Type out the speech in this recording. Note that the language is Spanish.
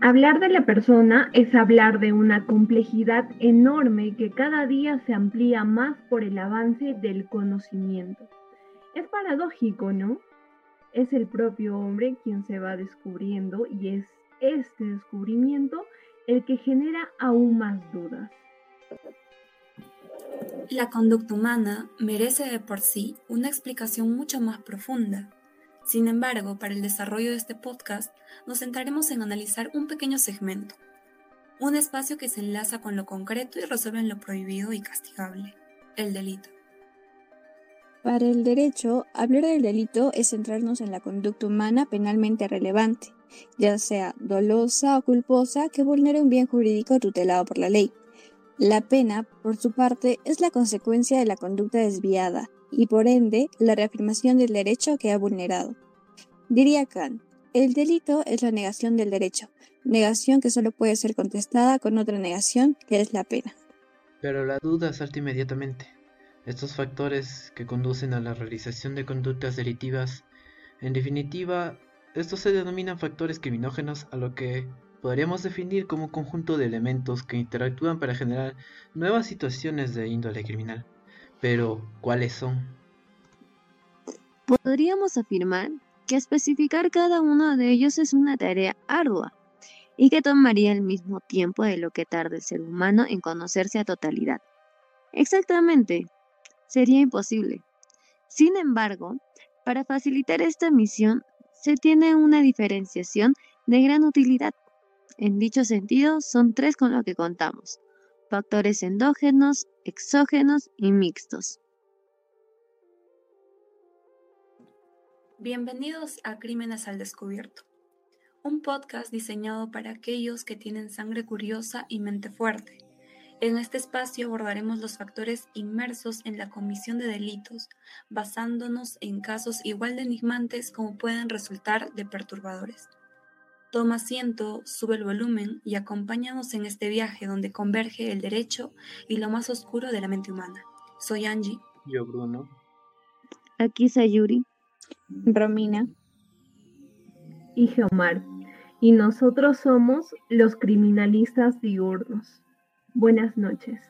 Hablar de la persona es hablar de una complejidad enorme que cada día se amplía más por el avance del conocimiento. Es paradójico, ¿no? Es el propio hombre quien se va descubriendo y es este descubrimiento el que genera aún más dudas. La conducta humana merece de por sí una explicación mucho más profunda. Sin embargo, para el desarrollo de este podcast, nos centraremos en analizar un pequeño segmento, un espacio que se enlaza con lo concreto y resuelve en lo prohibido y castigable, el delito. Para el derecho, hablar del delito es centrarnos en la conducta humana penalmente relevante, ya sea dolosa o culposa que vulnere un bien jurídico tutelado por la ley. La pena, por su parte, es la consecuencia de la conducta desviada y por ende la reafirmación del derecho que ha vulnerado. Diría Kant, el delito es la negación del derecho, negación que solo puede ser contestada con otra negación que es la pena. Pero la duda salta inmediatamente. Estos factores que conducen a la realización de conductas delitivas, en definitiva, estos se denominan factores criminógenos a lo que podríamos definir como un conjunto de elementos que interactúan para generar nuevas situaciones de índole criminal. Pero, ¿cuáles son? Podríamos afirmar que especificar cada uno de ellos es una tarea ardua y que tomaría el mismo tiempo de lo que tarda el ser humano en conocerse a totalidad. Exactamente, sería imposible. Sin embargo, para facilitar esta misión, se tiene una diferenciación de gran utilidad. En dicho sentido, son tres con lo que contamos. Factores endógenos, exógenos y mixtos. Bienvenidos a Crímenes al Descubierto, un podcast diseñado para aquellos que tienen sangre curiosa y mente fuerte. En este espacio abordaremos los factores inmersos en la comisión de delitos, basándonos en casos igual de enigmantes como pueden resultar de perturbadores. Toma asiento, sube el volumen y acompáñanos en este viaje donde converge el derecho y lo más oscuro de la mente humana. Soy Angie. Yo, Bruno. Aquí Sayuri. Romina. Y Geomar. Y nosotros somos los criminalistas diurnos. Buenas noches.